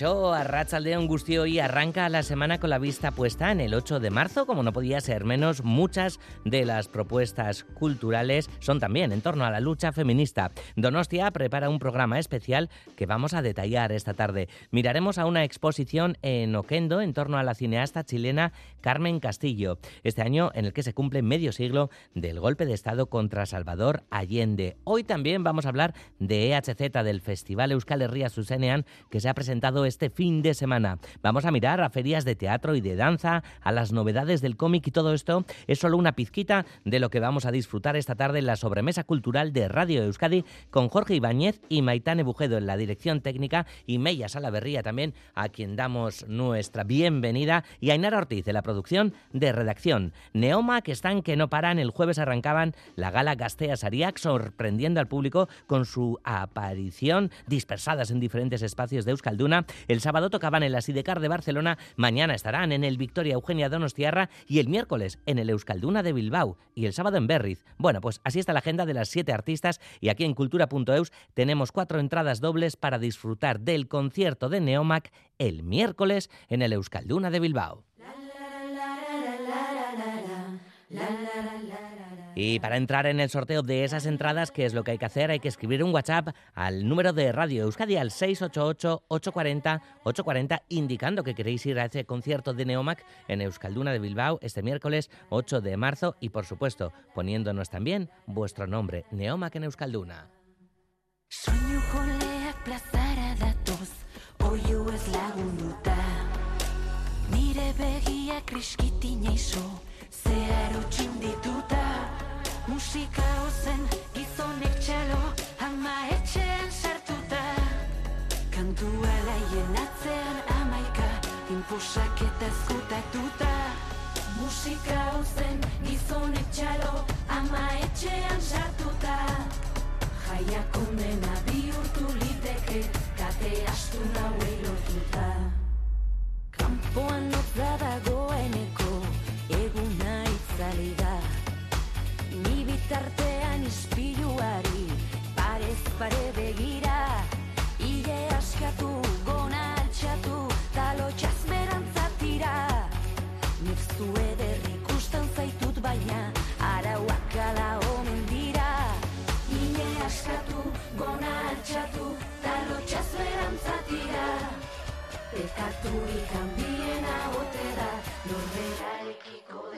Caixó Arrachaldeón Gustio y arranca la semana con la vista puesta en el 8 de marzo, como no podía ser menos, muchas de las propuestas culturales son también en torno a la lucha feminista. Donostia prepara un programa especial que vamos a detallar esta tarde. Miraremos a una exposición en Oquendo en torno a la cineasta chilena Carmen Castillo, este año en el que se cumple medio siglo del golpe de Estado contra Salvador Allende. Hoy también vamos a hablar de EHZ, del Festival Euskal Herria Susenean, que se ha presentado este fin de semana. Vamos a mirar a ferias de teatro y de danza, a las novedades del cómic y todo esto es solo una pizquita de lo que vamos a disfrutar esta tarde en la sobremesa cultural de Radio Euskadi con Jorge Ibáñez y Maitane Bujedo en la dirección técnica y Meya Salaverría también, a quien damos nuestra bienvenida, y Ainara Ortiz de la producción de redacción. Neoma, que están que no paran, el jueves arrancaban la gala Gastea Sariac, sorprendiendo al público con su aparición dispersadas en diferentes espacios de Euskalduna el sábado tocaban en la Sidecar de Barcelona, mañana estarán en el Victoria Eugenia Donostiarra y el miércoles en el Euskalduna de Bilbao y el sábado en Berriz. Bueno, pues así está la agenda de las siete artistas y aquí en cultura.eus tenemos cuatro entradas dobles para disfrutar del concierto de Neomac el miércoles en el Euskalduna de Bilbao. Y para entrar en el sorteo de esas entradas, ¿qué es lo que hay que hacer? Hay que escribir un WhatsApp al número de Radio Euskadi al 688-840-840 indicando que queréis ir a ese concierto de Neomac en Euskalduna de Bilbao este miércoles 8 de marzo y por supuesto poniéndonos también vuestro nombre, Neomac en Euskalduna. Musika ozen gizonek txalo Ama etxean sartuta. Kantua laien atzean amaika Inpusak eta zkutatuta Musika ozen gizonek txalo Ama etxean sartuta. Jaiak onena bihurtu liteke Kate astu nauei lotuta. Kampoan notza dagoeneko Eguna itzali da bitartean ispiluari parez pare begira Ile askatu, gona altxatu, talo txazberantzatira Nefzu eder ikusten zaitut baina, arauak ala omen dira. Ile askatu, gona altxatu, talo txazberantzatira Pekatu ikan biena ote da, norbera ekiko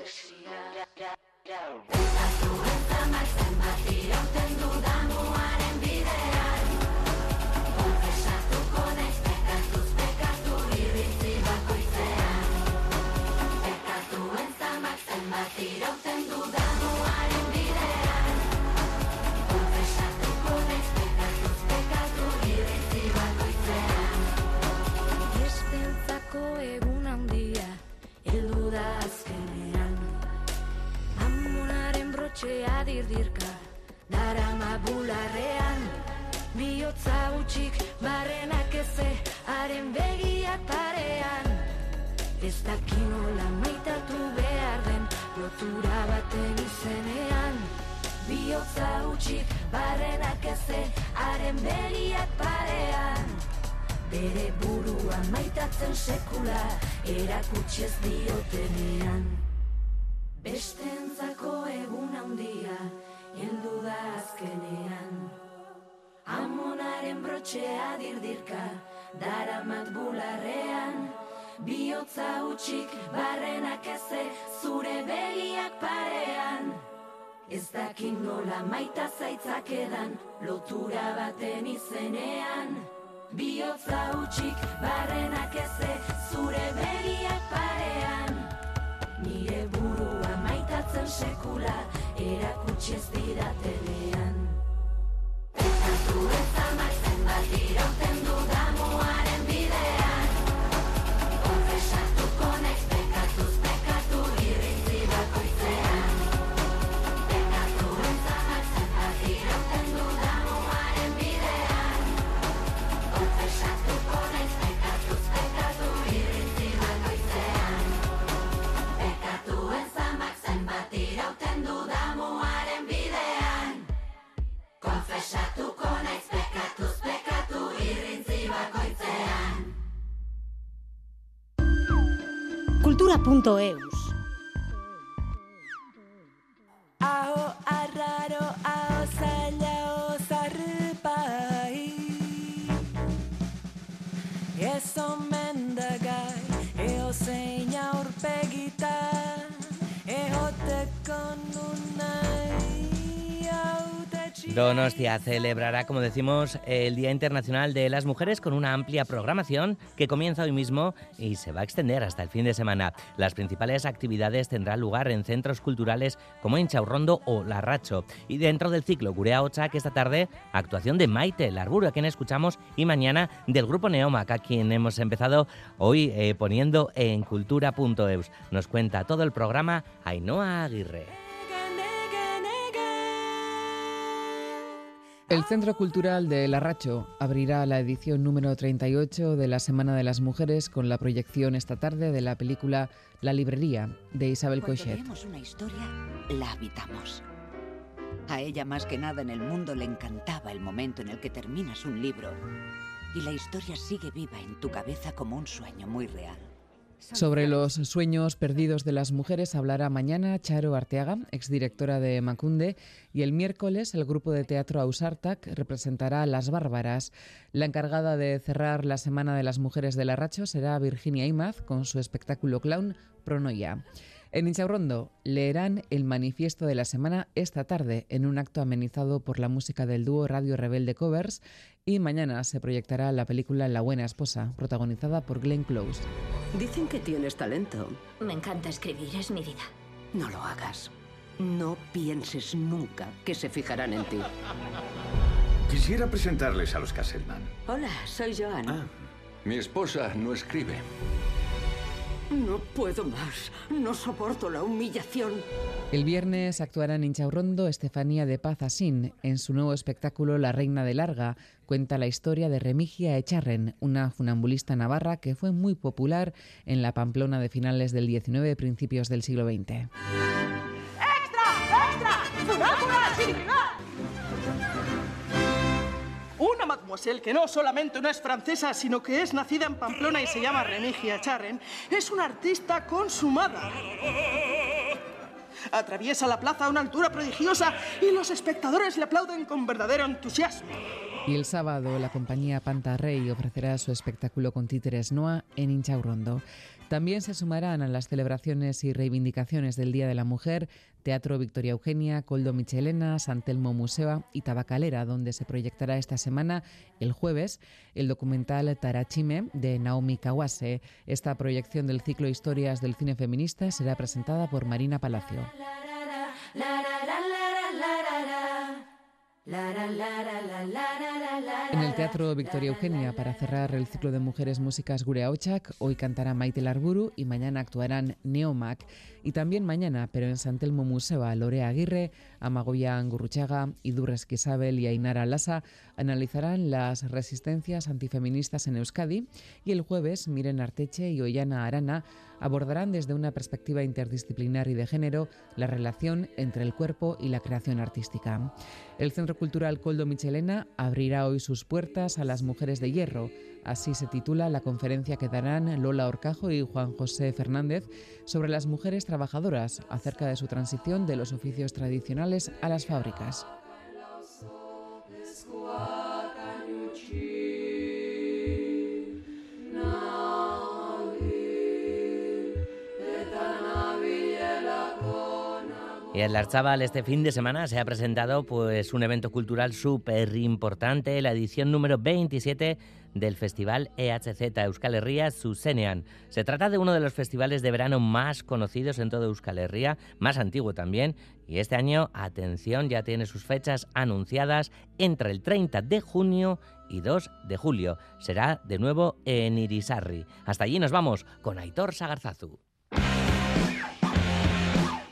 Brotxea dirdirka, darama bularrean Biotza utxik, barrenak eze, haren begiak parean. Ez dakinola maitatu behar den, lotura baten izenean. Biotza utxik, barrenak eze, haren begiak parean. Bere burua maitatzen sekula erakutsi ez diotenean Beste entzako egun handia heldu da azkenean. Amonaren brotxea dirdirka daramat bularrean. Biotza utxik barrenak eze zure begiak parean. Ez dakin nola maita zaitzak edan lotura baten izenean. Biotza utxik barrenak eze zure begiak parean jotzen sekula erakutsi ez didatenean. Eta zuretza maiz cultura.eus. Aho Celebrará, como decimos, el Día Internacional de las Mujeres con una amplia programación que comienza hoy mismo y se va a extender hasta el fin de semana. Las principales actividades tendrán lugar en centros culturales como Inchaurrondo o Larracho. Y dentro del ciclo Gurea Ocha, que esta tarde, actuación de Maite Larburu, a quien escuchamos, y mañana del grupo Neomac, a quien hemos empezado hoy eh, poniendo en cultura.eus. Nos cuenta todo el programa Ainhoa Aguirre. El Centro Cultural de Larracho abrirá la edición número 38 de la Semana de las Mujeres con la proyección esta tarde de la película La Librería de Isabel Cuando Cochet. una historia, la habitamos. A ella más que nada en el mundo le encantaba el momento en el que terminas un libro y la historia sigue viva en tu cabeza como un sueño muy real. Sobre los sueños perdidos de las mujeres hablará mañana Charo Arteaga, exdirectora de Macunde, y el miércoles el grupo de teatro Ausartac representará Las Bárbaras. La encargada de cerrar la Semana de las Mujeres de Larracho será Virginia Imaz con su espectáculo clown Pronoia. En Inchaurrondo leerán el manifiesto de la semana esta tarde en un acto amenizado por la música del dúo Radio Rebelde Covers y mañana se proyectará la película La Buena Esposa, protagonizada por Glenn Close. Dicen que tienes talento. Me encanta escribir, es mi vida. No lo hagas. No pienses nunca que se fijarán en ti. Quisiera presentarles a los Casselman. Hola, soy Joan. Ah, Mi esposa no escribe. No puedo más. No soporto la humillación. El viernes actuará en Inchaurrondo Estefanía de Paz Asín. En su nuevo espectáculo La Reina de Larga cuenta la historia de Remigia Echarren, una funambulista navarra que fue muy popular en la Pamplona de finales del XIX y principios del siglo XX. Una mademoiselle que no solamente no es francesa, sino que es nacida en Pamplona y se llama Remigia Charren, es una artista consumada. Atraviesa la plaza a una altura prodigiosa y los espectadores le aplauden con verdadero entusiasmo. Y el sábado la compañía Panta Rey ofrecerá su espectáculo con títeres Noa en Inchaurrondo. También se sumarán a las celebraciones y reivindicaciones del Día de la Mujer Teatro Victoria Eugenia, Coldo Michelena, Santelmo Museo y Tabacalera, donde se proyectará esta semana, el jueves, el documental Tarachime de Naomi Kawase. Esta proyección del ciclo Historias del cine feminista será presentada por Marina Palacio. En el Teatro Victoria Eugenia, para cerrar el ciclo de mujeres músicas Gurea Ochak, hoy cantará Maite Larburu y mañana actuarán Neomac. Y también mañana, pero en Santelmo Museo, a Lorea Aguirre, Amagoya Angurruchaga, Idurres Isabel y Ainara Lasa analizarán las resistencias antifeministas en Euskadi y el jueves Miren Arteche y Ollana Arana abordarán desde una perspectiva interdisciplinar y de género la relación entre el cuerpo y la creación artística. El Centro Cultural Coldo Michelena abrirá hoy sus puertas a las mujeres de hierro. Así se titula la conferencia que darán Lola Orcajo y Juan José Fernández sobre las mujeres trabajadoras acerca de su transición de los oficios tradicionales a las fábricas. Y en Larzábal este fin de semana se ha presentado pues un evento cultural súper importante, la edición número 27 del Festival EHZ Euskal Herria Zuzenean. Se trata de uno de los festivales de verano más conocidos en toda Euskal Herria, más antiguo también, y este año, atención, ya tiene sus fechas anunciadas entre el 30 de junio y 2 de julio. Será de nuevo en Irisarri. Hasta allí nos vamos con Aitor Sagarzazu.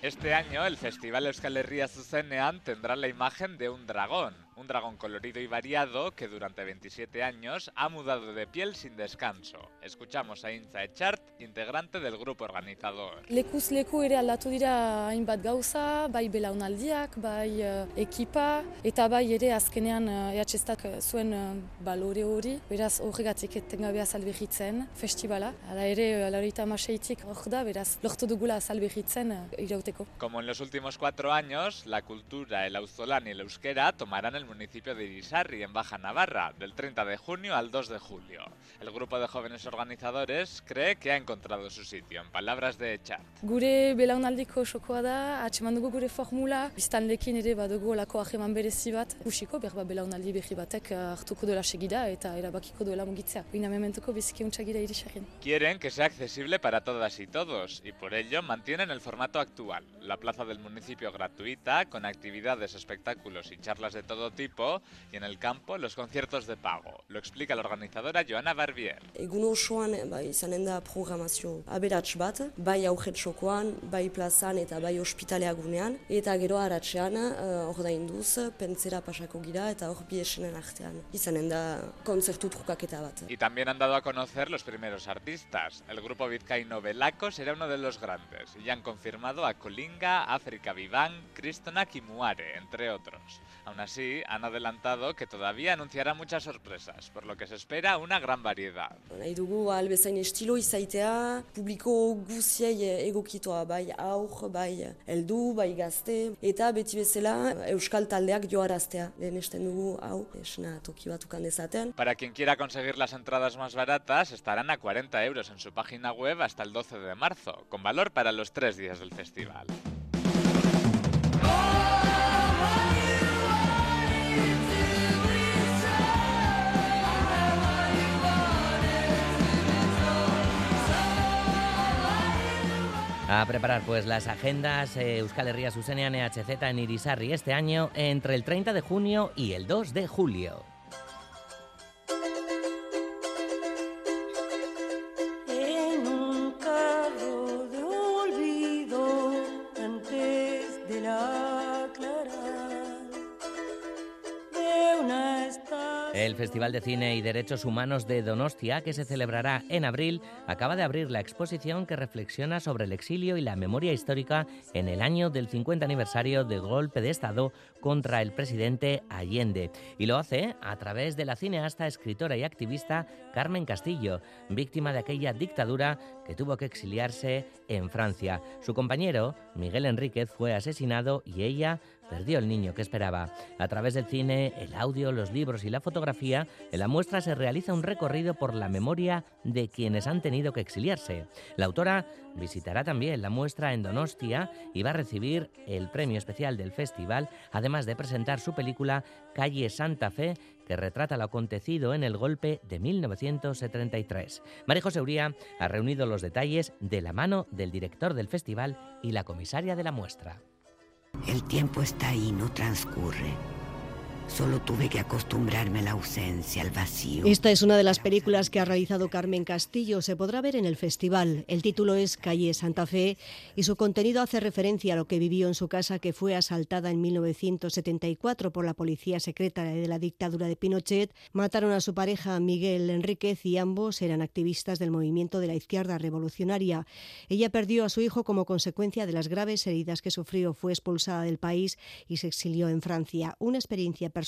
Este año el Festival Euskal Herria Zuzenean tendrá la imagen de un dragón, un dragón colorido y variado que durante 27 años ha mudado de piel sin descanso. Escuchamos a Intza Echart, integrante del grupo organizador. Lekuz leku ere aldatu dira hainbat gauza, bai belaunaldiak, bai uh, ekipa, eta bai ere azkenean uh, EHStak zuen uh, balore hori, beraz horregatik etengabea salbehitzen festivala. Hala ere, uh, laurita amaseitik hor da, beraz lortu dugula salbehitzen uh, irauteko. Como en los últimos cuatro años, la cultura, el auzolán y el euskera tomarán el municipio de Irisarri, en Baja Navarra, del 30 de junio al 2 de julio. El grupo de jóvenes organizadores cree que ha encontrado su sitio, en palabras de Echart. Gure belaunaldiko xokoa da, atxeman dugu gure formula, biztanlekin ere badugu olako aheman berezi bat, usiko berba belaunaldi berri batek uh, hartuko duela segida eta erabakiko duela mugitzea. Uina mementuko biziki untxagira irisarrin. Quieren que sea accesible para todas y todos, y por ello mantienen el formato actual. La plaza del municipio gratuita, con actividades, espectáculos y charlas de todo tipo, y en el campo los conciertos de pago. Lo explica la organizadora Joana Barbier. Egun osoan bai, izanen da programazio aberats bat, bai aurret xokoan, bai plazan eta bai ospitalea gunean, eta gero haratzean uh, ordainduz, pentsera pasako gira eta hor bi esenen artean. Izanen da kontzertu trukaketa bat. Y también han dado a conocer los primeros artistas. El grupo vizcaíno Belaco será uno de los grandes, y ya han confirmado a Colinga, África Viván, Cristonac y Muare, entre otros. Aún así, han adelantado que todavía anunciará muchas sorpresas, por lo que se espera una gran variedad. Nahi dugu albezain estilo izaitea, publiko guziei egokitoa, bai aur, bai heldu, bai gazte, eta beti bezala euskal taldeak joaraztea. Lehenesten dugu hau, esna toki batukan dezaten. Para quien quiera conseguir las entradas más baratas, estarán a 40 euros en su página web hasta el 12 de marzo, con valor para los tres días del festival. A preparar pues las agendas eh, Euskal Herria Susenean EHZ en Irisarri este año entre el 30 de junio y el 2 de julio. Festival de Cine y Derechos Humanos de Donostia, que se celebrará en abril, acaba de abrir la exposición que reflexiona sobre el exilio y la memoria histórica en el año del 50 aniversario del golpe de Estado contra el presidente Allende. Y lo hace a través de la cineasta, escritora y activista Carmen Castillo, víctima de aquella dictadura que tuvo que exiliarse en Francia. Su compañero, Miguel Enríquez, fue asesinado y ella perdió el niño que esperaba. A través del cine, el audio, los libros y la fotografía, en la muestra se realiza un recorrido por la memoria de quienes han tenido que exiliarse. La autora visitará también la muestra en Donostia y va a recibir el premio especial del festival, además de presentar su película Calle Santa Fe, que retrata lo acontecido en el golpe de 1973. María José Uría ha reunido los detalles de la mano del director del festival y la comisaria de la muestra. El tiempo está ahí, no transcurre. Solo tuve que acostumbrarme a la ausencia, al vacío. Esta es una de las películas que ha realizado Carmen Castillo. Se podrá ver en el festival. El título es Calle Santa Fe y su contenido hace referencia a lo que vivió en su casa que fue asaltada en 1974 por la policía secreta de la dictadura de Pinochet. Mataron a su pareja Miguel Enríquez y ambos eran activistas del movimiento de la izquierda revolucionaria. Ella perdió a su hijo como consecuencia de las graves heridas que sufrió. Fue expulsada del país y se exilió en Francia. Una experiencia personal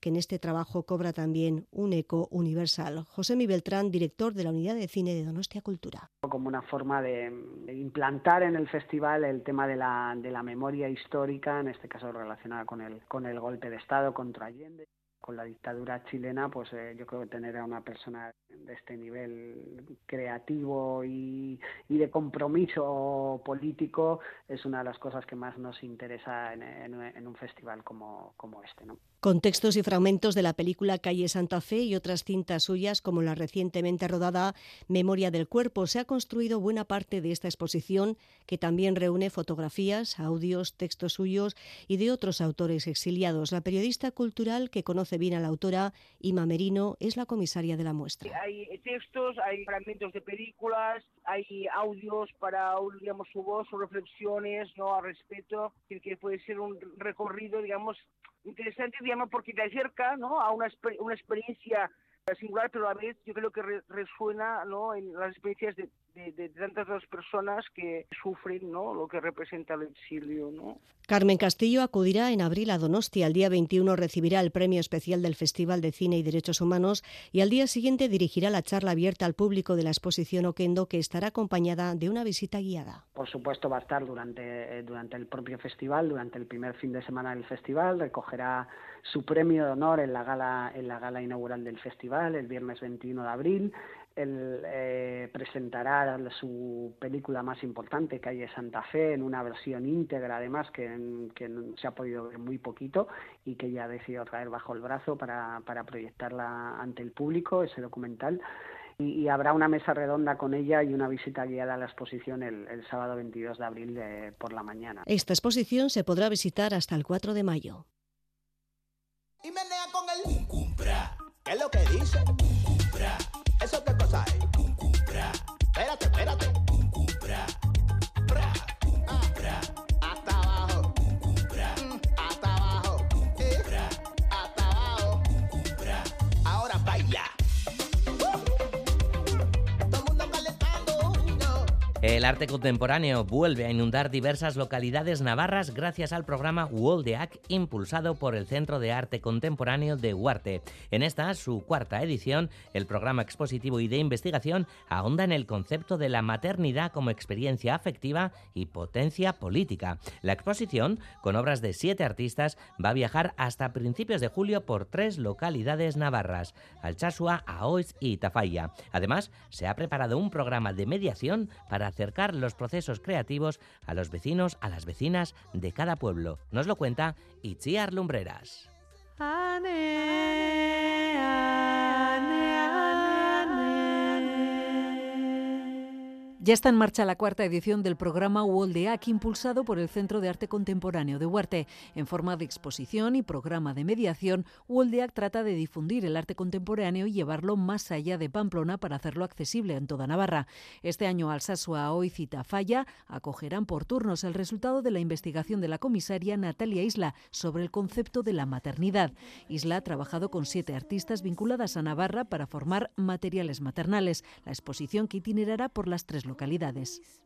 que en este trabajo cobra también un eco universal. José Mi Beltrán, director de la Unidad de Cine de Donostia Cultura. Como una forma de, implantar en el festival el tema de la, de la memoria histórica, en este caso relacionada con el, con el golpe de Estado contra Allende con la dictadura chilena, pues eh, yo creo que tener a una persona de este nivel creativo y, y, de compromiso político es una de las cosas que más nos interesa en, en, en un festival como, como este. ¿no? Con textos y fragmentos de la película Calle Santa Fe y otras cintas suyas, como la recientemente rodada Memoria del Cuerpo, se ha construido buena parte de esta exposición, que también reúne fotografías, audios, textos suyos y de otros autores exiliados. La periodista cultural que conoce bien a la autora, Ima Merino, es la comisaria de la muestra. Hay textos, hay fragmentos de películas, hay audios para, digamos, su voz, sus reflexiones, ¿no? Al respecto, que puede ser un recorrido, digamos, interesante, digamos, porque te acerca ¿no? a una, una experiencia singular, pero a la vez yo creo que resuena ¿no? en las experiencias de, de, tantas otras personas que sufren ¿no? lo que representa el exilio. ¿no? Carmen Castillo acudirá en abril a Donostia. El día 21 recibirá el premio especial del Festival de Cine y Derechos Humanos y al día siguiente dirigirá la charla abierta al público de la exposición Oquendo que estará acompañada de una visita guiada. Por supuesto va a estar durante, eh, durante el propio festival, durante el primer fin de semana del festival, recogerá su premio de honor en la gala, en la gala inaugural del festival el viernes 21 de abril él eh, presentará su película más importante, Calle Santa Fe, en una versión íntegra, además, que, que se ha podido ver muy poquito y que ya ha decidido traer bajo el brazo para, para proyectarla ante el público, ese documental. Y, habrá una mesa redonda con ella y una visita guiada a la exposición el, sábado 22 de abril por la mañana. Esta exposición se podrá visitar hasta el 4 de mayo. Y menea con el ¿Qué es lo que dice? El arte contemporáneo vuelve a inundar diversas localidades navarras gracias al programa Woldeac impulsado por el Centro de Arte Contemporáneo de Huarte. En esta, su cuarta edición, el programa expositivo y de investigación ahonda en el concepto de la maternidad como experiencia afectiva y potencia política. La exposición, con obras de siete artistas, va a viajar hasta principios de julio por tres localidades navarras, Alchasua, Aoiz y Tafalla. Además, se ha preparado un programa de mediación para acercar los procesos creativos a los vecinos, a las vecinas de cada pueblo. Nos lo cuenta Itziar Lumbreras. Ya está en marcha la cuarta edición del programa Woldeac, impulsado por el Centro de Arte Contemporáneo de Huarte. En forma de exposición y programa de mediación, Woldeac trata de difundir el arte contemporáneo y llevarlo más allá de Pamplona para hacerlo accesible en toda Navarra. Este año Alsasua, Oiz y Tafalla acogerán por turnos el resultado de la investigación de la comisaria Natalia Isla sobre el concepto de la maternidad. Isla ha trabajado con siete artistas vinculadas a Navarra para formar materiales maternales. La exposición que itinerará por las tres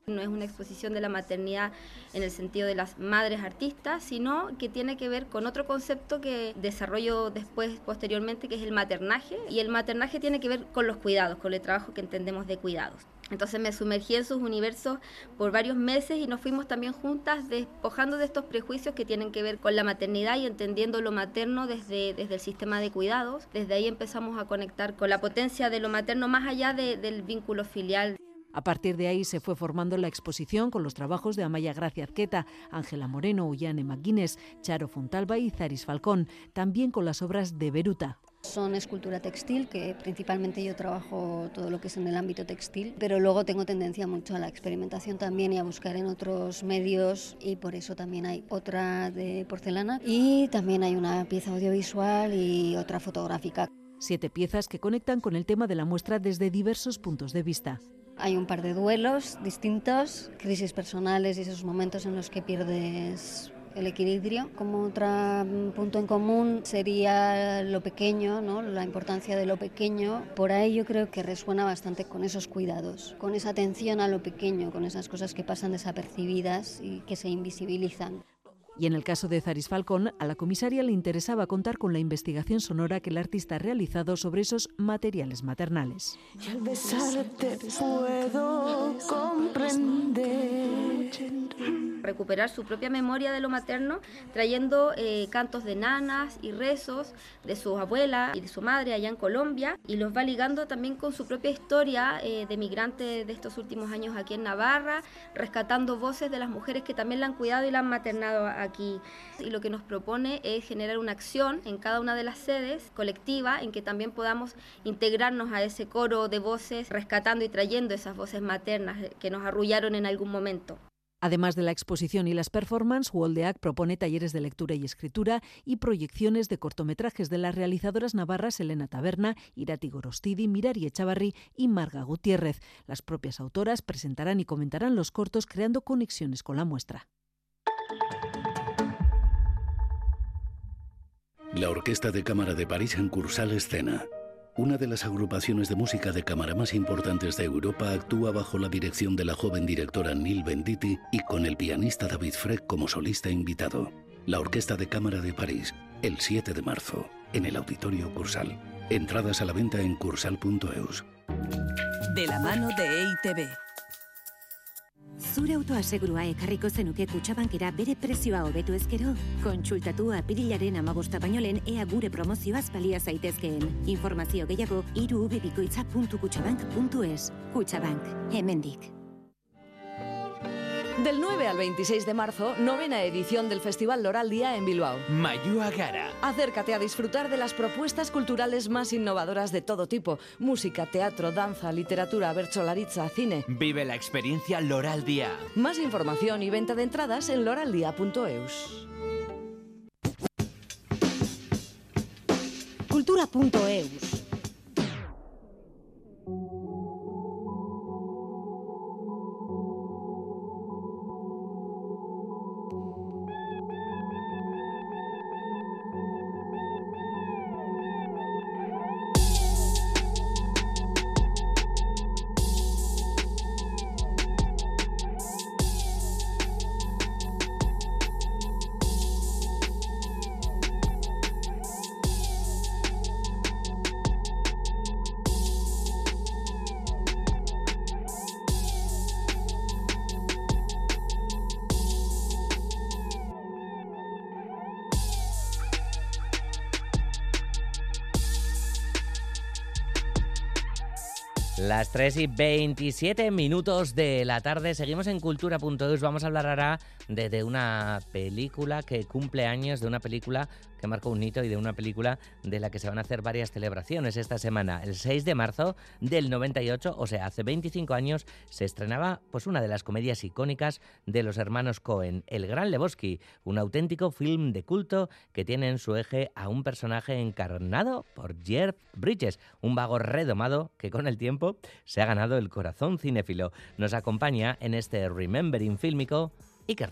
No es una exposición de la maternidad en el sentido de las madres artistas, sino que tiene que ver con otro concepto que desarrollo después, posteriormente, que es el maternaje. Y el maternaje tiene que ver con los cuidados, con el trabajo que entendemos de cuidados. Entonces me sumergí en sus universos por varios meses y nos fuimos también juntas despojando de estos prejuicios que tienen que ver con la maternidad y entendiendo lo materno desde, desde el sistema de cuidados. Desde ahí empezamos a conectar con la potencia de lo materno más allá del vínculo filial. A partir de ahí se fue formando la exposición con los trabajos de Amaya Gracia Arqueta, Ángela Moreno, Ullane McGuinness, Charo Fontalba y Zaris Falcón, también con las obras de Beruta. Son escultura textil, que principalmente yo trabajo todo lo que es en el ámbito textil, pero luego tengo tendencia mucho a la experimentación también y a buscar en otros medios y por eso también hay otra de porcelana y también hay una pieza audiovisual y otra fotográfica. Siete piezas que conectan con el tema de la muestra desde diversos puntos de vista. Hay un par de duelos distintos, crisis personales y esos momentos en los que pierdes el equilibrio. Como otro punto en común sería lo pequeño, ¿no? la importancia de lo pequeño. Por ahí yo creo que resuena bastante con esos cuidados, con esa atención a lo pequeño, con esas cosas que pasan desapercibidas y que se invisibilizan. Y en el caso de Zaris Falcón, a la comisaria le interesaba contar con la investigación sonora que el artista ha realizado sobre esos materiales maternales. al besarte puedo comprender recuperar su propia memoria de lo materno, trayendo eh, cantos de nanas y rezos de su abuela y de su madre allá en Colombia, y los va ligando también con su propia historia eh, de migrante de estos últimos años aquí en Navarra, rescatando voces de las mujeres que también la han cuidado y la han maternado aquí. Y lo que nos propone es generar una acción en cada una de las sedes colectiva en que también podamos integrarnos a ese coro de voces, rescatando y trayendo esas voces maternas que nos arrullaron en algún momento. Además de la exposición y las performances, Woldeac propone talleres de lectura y escritura y proyecciones de cortometrajes de las realizadoras navarras Elena Taberna, Irati Gorostidi, Mirari Echavarri y Marga Gutiérrez. Las propias autoras presentarán y comentarán los cortos creando conexiones con la muestra. La Orquesta de Cámara de París en Cursal Escena. Una de las agrupaciones de música de cámara más importantes de Europa actúa bajo la dirección de la joven directora Neil Venditti y con el pianista David Freck como solista invitado. La Orquesta de Cámara de París, el 7 de marzo, en el Auditorio Cursal. Entradas a la venta en cursal.eus. De la mano de EITB. Zure autoasegurua ekarriko zenuke kutsabankera bere prezioa hobetu ezkero? Kontsultatu apirilaren amabosta baino lehen ea gure promozioaz balia zaitezkeen. Informazio gehiago irubebikoitza.kutsabank.es Kutsabank, hemendik. Del 9 al 26 de marzo, novena edición del Festival Loral Día en Bilbao. Mayua Gara. Acércate a disfrutar de las propuestas culturales más innovadoras de todo tipo. Música, teatro, danza, literatura, bercholaritza, cine. Vive la experiencia Loral Día. Más información y venta de entradas en loraldia.eus. Cultura.eus Las 3 y 27 minutos de la tarde, seguimos en cultura.eus. Vamos a hablar ahora de, de, una película que cumple años, de una película que marcó un hito y de una película de la que se van a hacer varias celebraciones esta semana. El 6 de marzo del 98, o sea, hace 25 años, se estrenaba pues una de las comedias icónicas de los hermanos Cohen, El Gran Lebowski, un auténtico film de culto que tiene en su eje a un personaje encarnado por Jeff Bridges, un vago redomado que con el tiempo se ha ganado el corazón cinéfilo. Nos acompaña en este Remembering fílmico Iker.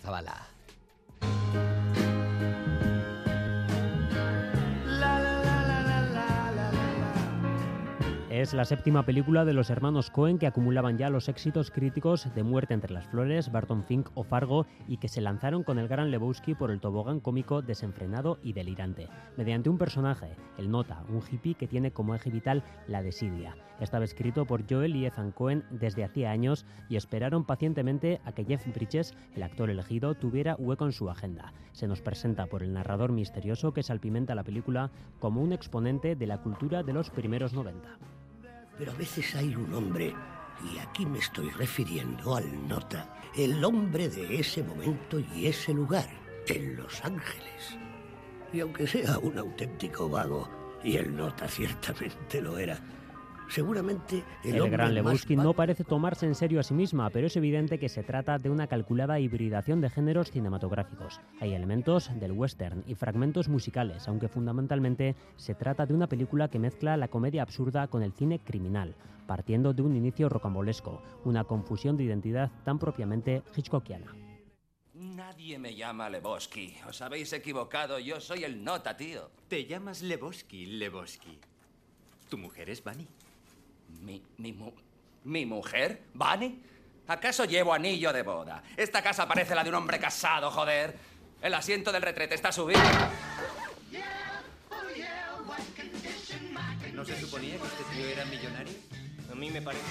Es la séptima película de los hermanos Cohen que acumulaban ya los éxitos críticos de Muerte entre las Flores, Barton Fink o Fargo y que se lanzaron con el gran Lebowski por el tobogán cómico desenfrenado y delirante, mediante un personaje, el Nota, un hippie que tiene como eje vital la desidia. Estaba escrito por Joel y Ethan Cohen desde hacía años y esperaron pacientemente a que Jeff Bridges, el actor elegido, tuviera hueco en su agenda. Se nos presenta por el narrador misterioso que salpimenta la película como un exponente de la cultura de los primeros 90. Pero a veces hay un hombre, y aquí me estoy refiriendo al Nota, el hombre de ese momento y ese lugar, en Los Ángeles. Y aunque sea un auténtico vago, y el Nota ciertamente lo era, seguramente el, el gran Lebowski más no parece tomarse en serio a sí misma, pero es evidente que se trata de una calculada hibridación de géneros cinematográficos. Hay elementos del western y fragmentos musicales, aunque fundamentalmente se trata de una película que mezcla la comedia absurda con el cine criminal, partiendo de un inicio rocambolesco, una confusión de identidad tan propiamente hitchcockiana. Nadie me llama Lebowski. Os habéis equivocado. Yo soy el nota, tío. Te llamas Lebowski, Lebowski. ¿Tu mujer es Bunny? ¿Mi, mi, mu- ¿Mi mujer? ¿Bunny? ¿Acaso llevo anillo de boda? Esta casa parece la de un hombre casado, joder. El asiento del retrete está subido. ¿No se suponía que este tío era millonario? A mí me parece...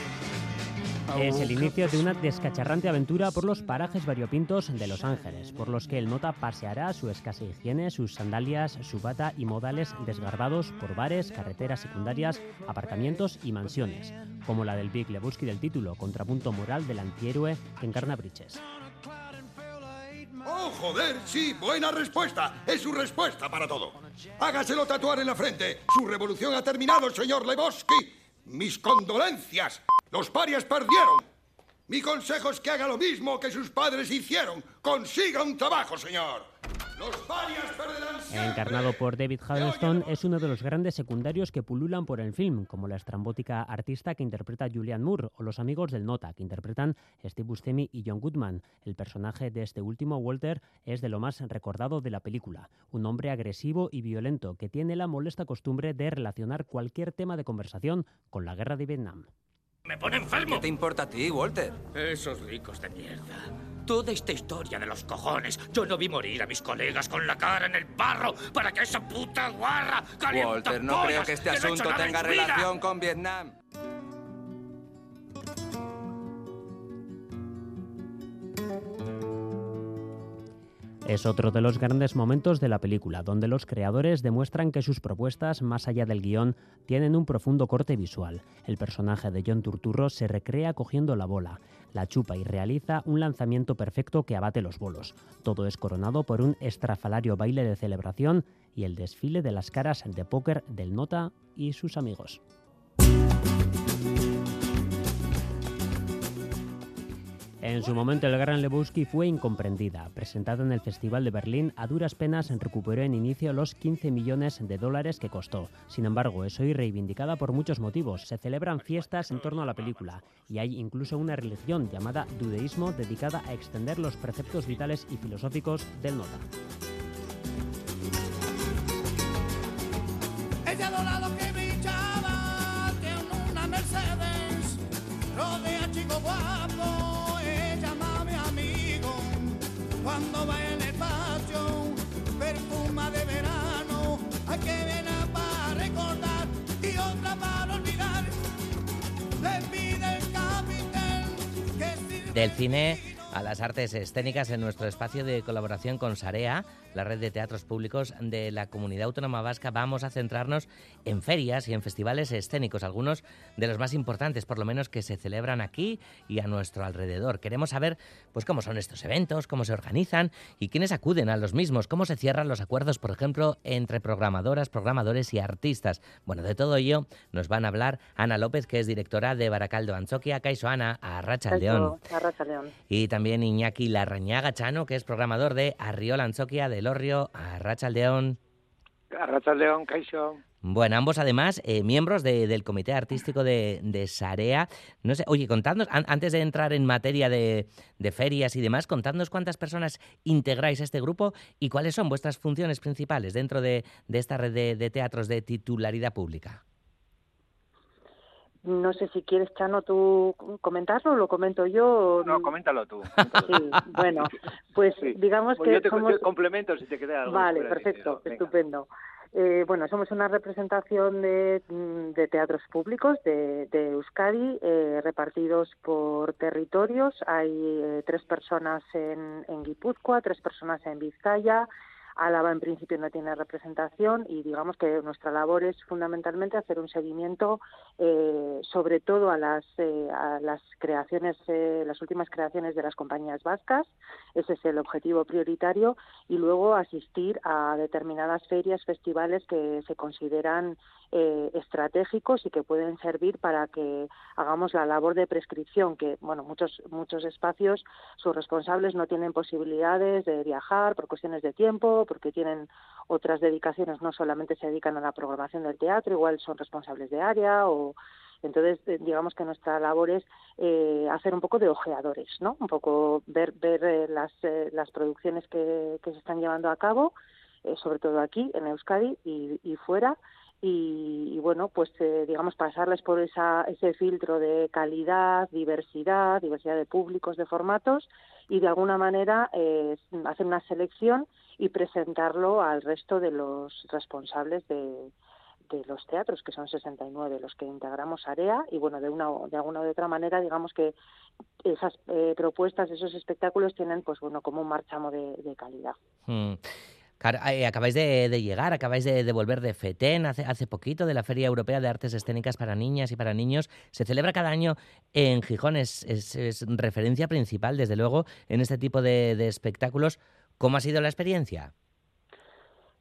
Es el inicio de una descacharrante aventura por los parajes variopintos de Los Ángeles, por los que el nota paseará su escasa higiene, sus sandalias, su bata y modales desgarbados por bares, carreteras secundarias, aparcamientos y mansiones, como la del Big Lebowski del título, contrapunto moral del antihéroe que encarna Bridges. ¡Oh, joder! Sí, buena respuesta. Es su respuesta para todo. Hágaselo tatuar en la frente. Su revolución ha terminado, señor Lebowski. Mis condolencias. Los parias perdieron. Mi consejo es que haga lo mismo que sus padres hicieron. Consiga un trabajo, señor. Los parias perderán siempre. Encarnado por David Huddleston, es uno de los grandes secundarios que pululan por el film, como la estrambótica artista que interpreta Julianne Moore o los amigos del Nota, que interpretan Steve Buscemi y John Goodman. El personaje de este último, Walter, es de lo más recordado de la película. Un hombre agresivo y violento que tiene la molesta costumbre de relacionar cualquier tema de conversación con la guerra de Vietnam. ¡Me pone enfermo! ¿Qué te importa a ti, Walter? Esos ricos de mierda. Toda esta historia de los cojones. Yo no vi morir a mis colegas con la cara en el barro para que esa puta guarra Walter, no creo que este no he hecho asunto tenga relación con Vietnam. Es otro de los grandes momentos de la película, donde los creadores demuestran que sus propuestas, más allá del guion, tienen un profundo corte visual. El personaje de John Turturro se recrea cogiendo la bola, la chupa y realiza un lanzamiento perfecto que abate los bolos. Todo es coronado por un estrafalario baile de celebración y el desfile de las caras de póker del Nota y sus amigos. En su momento, el Gran Lebowski fue incomprendida. Presentada en el Festival de Berlín, a duras penas recuperó en inicio los 15 millones de dólares que costó. Sin embargo, es hoy reivindicada por muchos motivos. Se celebran fiestas en torno a la película y hay incluso una religión llamada dudeísmo dedicada a extender los preceptos vitales y filosóficos del Nota. Del cine a las artes escénicas en nuestro espacio de colaboración con Sarea, la red de teatros públicos de la Comunidad Autónoma Vasca, vamos a centrarnos en ferias y en festivales escénicos, algunos de los más importantes, por lo menos que se celebran aquí y a nuestro alrededor. Queremos saber pues cómo son estos eventos, cómo se organizan y quiénes acuden a los mismos, cómo se cierran los acuerdos, por ejemplo, entre programadoras, programadores y artistas. Bueno, de todo ello nos van a hablar Ana López, que es directora de Baracaldo Anzoquia, Caiso Ana, a Racha León. Arratsaldeon. Y también Iñaki Larrañaga Chano, que es programador de Arriola Anzoquia del Orrio, a Rachaldeón. Arratsaldeon, Kaixo. Bueno, ambos además eh, miembros de- del Comité Artístico de, de Sarea. No sé, oye, contadnos, an- antes de entrar en materia de, de ferias y demás, contadnos cuántas personas integráis a este grupo y cuáles son vuestras funciones principales dentro de, esta red de teatros de titularidad pública. No sé si quieres, Chano, tú comentarlo o lo comento yo. No, coméntalo tú. Sí, bueno, pues Sí. digamos Pues que yo te, somos... complemento si te queda algo. Vale, perfecto, estupendo. Eh, bueno, somos una representación de, mm, de teatros públicos de, de Euskadi, eh, repartidos por territorios. Hay eh, tres personas en, en Guipúzcoa, tres personas en Vizcaya. Álava en principio no tiene representación y digamos que nuestra labor es fundamentalmente hacer un seguimiento eh, sobre todo a las eh, a las creaciones eh, las últimas creaciones de las compañías vascas. Ese es el objetivo prioritario. Y luego asistir a determinadas ferias festivales que se consideran estratégicos y que pueden servir para que hagamos la labor de prescripción que bueno muchos muchos espacios sus responsables no tienen posibilidades de viajar por cuestiones de tiempo porque tienen otras dedicaciones no solamente se dedican a la programación del teatro igual son responsables de área o entonces, eh, digamos que nuestra labor es eh, hacer un poco de ojeadores, ¿no? Un poco ver, ver eh, las, eh, las producciones que, se están llevando a cabo, eh, sobre todo aquí, en Euskadi y, fuera, y, y bueno, pues digamos pasarles por esa, ese filtro de calidad, diversidad, diversidad de públicos, de formatos, y de alguna manera eh, hacer una selección y presentarlo al resto de los responsables de, de los teatros, que son 69 los que integramos AREA, y bueno, de una de alguna u otra manera, digamos que esas eh, propuestas, esos espectáculos tienen, pues bueno, como un marchamo de, calidad. Hmm. Claro, eh, acabáis de, de llegar, acabáis de, de volver de FETEN hace, hace poquito, de la Feria Europea de Artes Escénicas para Niñas y para Niños. Se celebra cada año en Gijón, es, es- es referencia principal, desde luego, en este tipo de, de espectáculos. ¿Cómo ha sido la experiencia?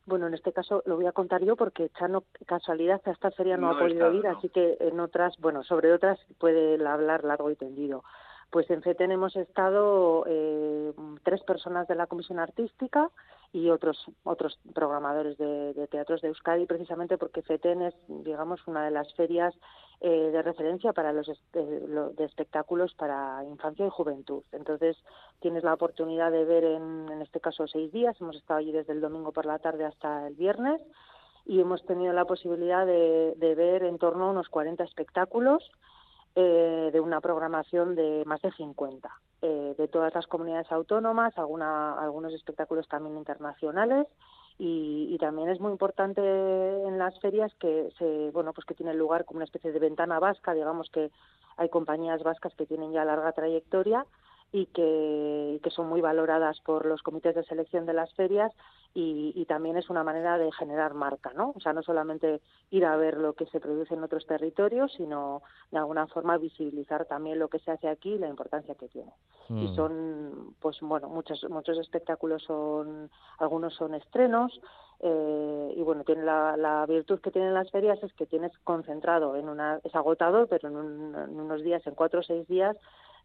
Bueno, en este caso lo voy a contar yo porque Chano, casualidad, a esta feria no, No ha podido estado, ir, no. así que en otras, bueno, sobre otras puede hablar largo y tendido. Pues en FETEN hemos estado eh, tres personas de la comisión artística y otros otros programadores de, teatros de Euskadi, precisamente porque FETEN es, digamos, una de las ferias eh, de referencia para los de espectáculos para infancia y juventud. Entonces, tienes la oportunidad de ver en, en este caso seis días. Hemos estado allí desde el domingo por la tarde hasta el viernes y hemos tenido la posibilidad de, de ver en torno a unos 40 espectáculos eh, de una programación de más de 50 eh, de todas las comunidades autónomas, alguna, algunos espectáculos también internacionales y, y, también es muy importante en las ferias que se bueno pues que tiene lugar como una especie de ventana vasca, digamos que hay compañías vascas que tienen ya larga trayectoria y que, que, son muy valoradas por los comités de selección de las ferias y, y, también es una manera de generar marca, ¿no? O sea, no solamente ir a ver lo que se produce en otros territorios, sino de alguna forma visibilizar también lo que se hace aquí y la importancia que tiene. Y Mm. son, pues bueno, muchos muchos espectáculos son, algunos son estrenos, eh, y bueno, tiene la, la virtud que tienen las ferias es que tienes concentrado en una, es agotador, pero en, un- en unos días, en cuatro o seis días,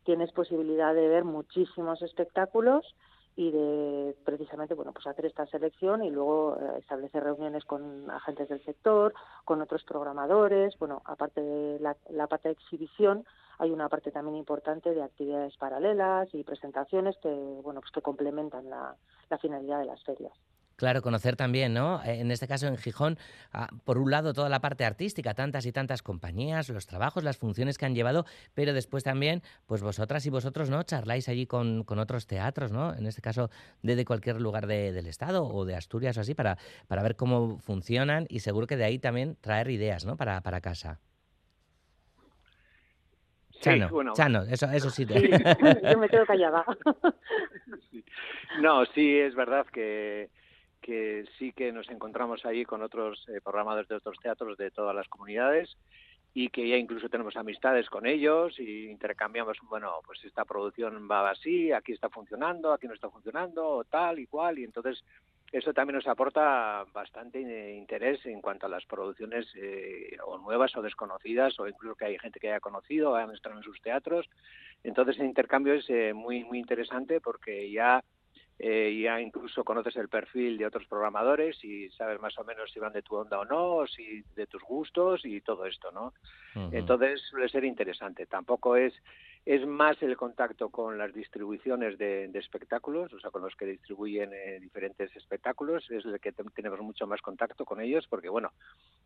tienes posibilidad de ver muchísimos espectáculos y de precisamente bueno pues hacer esta selección y luego eh, establecer reuniones con agentes del sector con otros programadores. Bueno aparte de la, parte de exhibición hay una parte también importante de actividades paralelas y presentaciones que bueno pues que complementan la finalidad de las ferias Claro, conocer también, ¿no? Eh, En este caso, en Gijón, ah, por un lado, toda la parte artística, tantas y tantas compañías, los trabajos, las funciones que han llevado, pero después también, pues vosotras y vosotros, ¿no? Charláis allí con, con otros teatros, ¿no? En este caso, desde cualquier lugar de- del Estado o de Asturias o así, para, para ver cómo funcionan y seguro que de ahí también traer ideas, ¿no? Para, para casa. Sí, Chano, bueno. Chano, eso, eso sí. Sí. yo me quedo callada No, sí, es verdad que, que sí que nos encontramos ahí con otros eh, programadores de otros teatros de todas las comunidades y que ya incluso tenemos amistades con ellos y intercambiamos, bueno, pues esta producción va así, aquí está funcionando, aquí no está funcionando, o tal y cual, y entonces eso también nos aporta bastante eh, interés en cuanto a las producciones eh, o nuevas o desconocidas o incluso que hay gente que haya conocido, hayan estado en sus teatros. Entonces el intercambio es eh, muy muy interesante porque ya eh, ya incluso conoces el perfil de otros programadores y sabes más o menos si van de tu onda o no, o si de tus gustos y todo esto, ¿no? Entonces suele ser interesante. Tampoco es es más el contacto con las distribuciones de, espectáculos, o sea, con los que distribuyen eh, diferentes espectáculos, es el que te- tenemos mucho más contacto con ellos, porque bueno,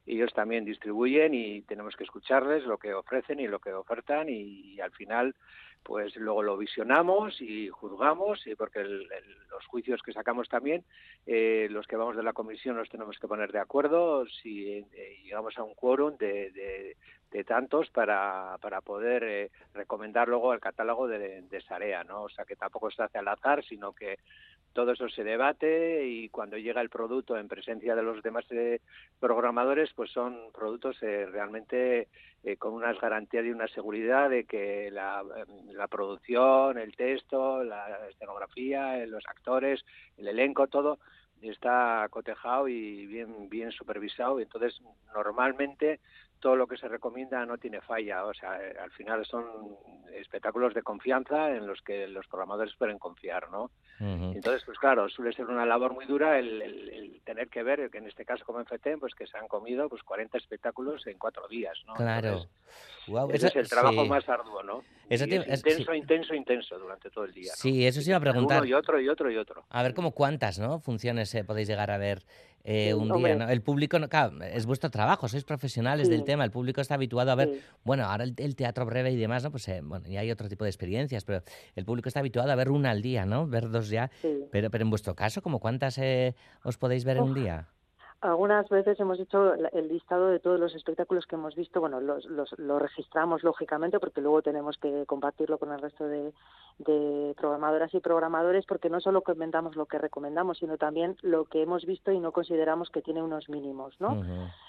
ellos también distribuyen y tenemos que escucharles lo que ofrecen y lo que ofertan y, al final pues luego lo visionamos y juzgamos y porque el- el- los juicios que sacamos también eh, los que vamos de la comisión nos tenemos que poner de acuerdo si eh, llegamos a un quórum de- de tantos para, para poder eh, recomendar luego el catálogo de, de Sarea, ¿no? O sea que tampoco se hace al azar, sino que todo eso se debate y cuando llega el producto en presencia de los demás eh, programadores, pues son productos eh, realmente eh, con unas garantías y una seguridad de que la, eh, la producción, el texto, la escenografía, eh, los actores, el elenco, todo está cotejado y bien bien supervisado. Entonces, normalmente todo lo que se recomienda no tiene falla. O sea, eh, al final son espectáculos de confianza en los que los programadores pueden confiar, ¿no? Entonces, pues claro, suele ser una labor muy dura el, el- el tener que ver, que en este caso como en FETEN, pues que se han comido pues 40 espectáculos en cuatro días, ¿no? Claro. Entonces, ese eso- es el trabajo sí. más arduo, ¿no? Eso Y te- es es- intenso, sí. intenso, intenso durante todo el día. ¿no? Sí, eso sí iba a preguntar. Uno y otro y otro y otro. A ver, como cuántas ¿no? funciones eh, podéis llegar a ver eh, Sí, un hombre. día. ¿no? El público, no- claro, es vuestro trabajo, sois profesionales Sí. del tema, el público está habituado a ver, Sí. bueno, ahora el, el teatro breve y demás, ¿no? Pues eh, bueno, y hay otro tipo de experiencias, pero el público está habituado a ver una al día, ¿no? Ver dos ya. Pero, pero en vuestro caso, ¿como cuántas eh, os podéis ver en un día? Algunas veces hemos hecho el listado de todos los espectáculos que hemos visto. Bueno, los, los, lo registramos lógicamente porque luego tenemos que compartirlo con el resto de, de programadoras y programadores porque no solo comentamos lo que recomendamos, sino también lo que hemos visto y no consideramos que tiene unos mínimos, ¿no?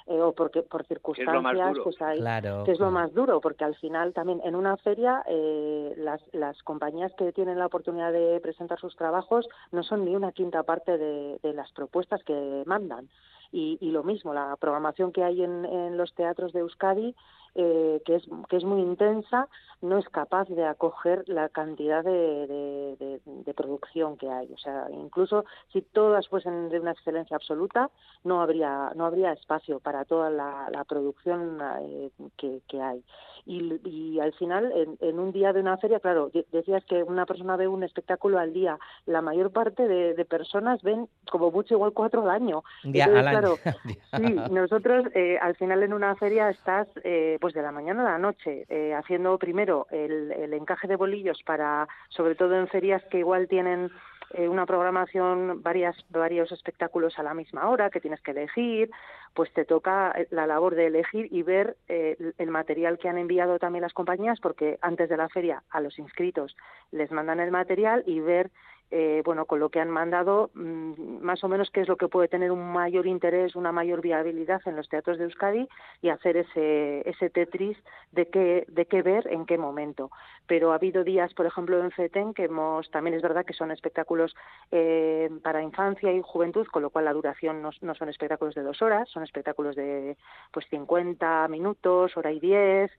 Eh, o porque por Que es lo más circunstancias duro. pues hay Claro, que es lo más duro porque al final también en una feria eh, las, las compañías que tienen la oportunidad de presentar sus trabajos no son ni una quinta parte de, de las propuestas que mandan y, y lo mismo la programación que hay en, en los teatros de Euskadi eh, que, es, que es muy intensa, no es capaz de acoger la cantidad de, de, de, producción que hay. O sea, incluso si todas fuesen de una excelencia absoluta, no habría, no habría espacio para toda la, la producción eh, que, que, hay. Y, y al final, en, en, un día de una feria, claro, decías que una persona ve un espectáculo al día. La mayor parte de, personas ven como mucho igual cuatro al año. Entonces, al claro, sí, nosotros eh, al final en una feria estás eh, pues de la mañana a la noche eh, haciendo primero el, encaje de bolillos para, sobre todo en ferias que igual tienen eh, una programación, varias, varios espectáculos a la misma hora que tienes que elegir, pues te toca la labor de elegir y ver eh, el material que han enviado también las compañías, porque antes de la feria a los inscritos les mandan el material y ver eh, bueno, con lo que han mandado, mmm, más o menos qué es lo que puede tener un mayor interés, una mayor viabilidad en los teatros de Euskadi y hacer ese, ese tetris de qué, de qué ver en qué momento. Pero ha habido días, por ejemplo, en FETEN, que hemos, también es verdad que son espectáculos eh, para infancia y juventud, con lo cual la duración no, no son espectáculos de dos horas, son espectáculos de pues 50 minutos, hora y diez,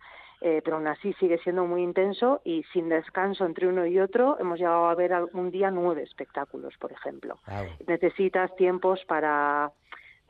eh, pero aún así sigue siendo muy intenso y sin descanso entre uno y otro hemos llegado a ver un día nueve espectáculos, por ejemplo. Wow. Necesitas tiempos para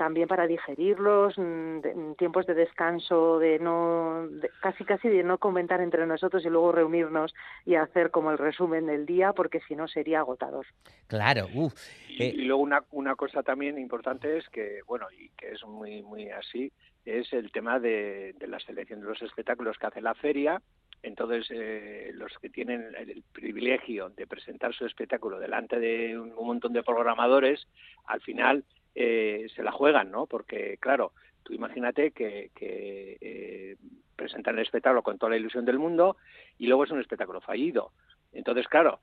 también para digerirlos, de, tiempos de descanso, de no, de, casi casi de no comentar entre nosotros y luego reunirnos y hacer como el resumen del día, porque si no sería agotador. Claro, uf. Eh. Y, y, luego una, una cosa también importante es que, bueno, y que es muy, muy así, es el tema de, de la selección de los espectáculos que hace la feria, entonces, eh, los que tienen el privilegio de presentar su espectáculo delante de un, montón de programadores, al final eh, se la juegan, ¿no? Porque, claro, tú imagínate que, que eh, presentan el espectáculo con toda la ilusión del mundo y luego es un espectáculo fallido. Entonces, claro,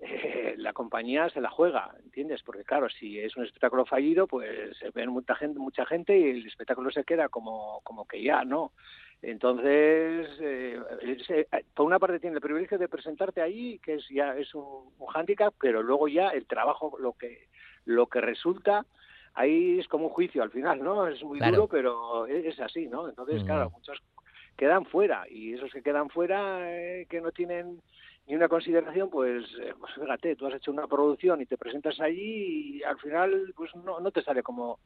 eh, la compañía se la juega, ¿entiendes? Porque, claro, si es un espectáculo fallido, pues se ven mucha gente, mucha gente y el espectáculo se queda como, como que ya, ¿no? Entonces, eh, ese, por una parte tiene el privilegio de presentarte ahí, que es ya es un, un hándicap, pero luego ya el trabajo, lo que lo que resulta, ahí es como un juicio al final, ¿no? Es muy Claro. duro, pero es, es así, ¿no? Entonces, claro, muchos quedan fuera y esos que quedan fuera, eh, que no tienen ni una consideración, pues, eh, pues fíjate, tú has hecho una producción y te presentas allí y al final, pues no, no te sale como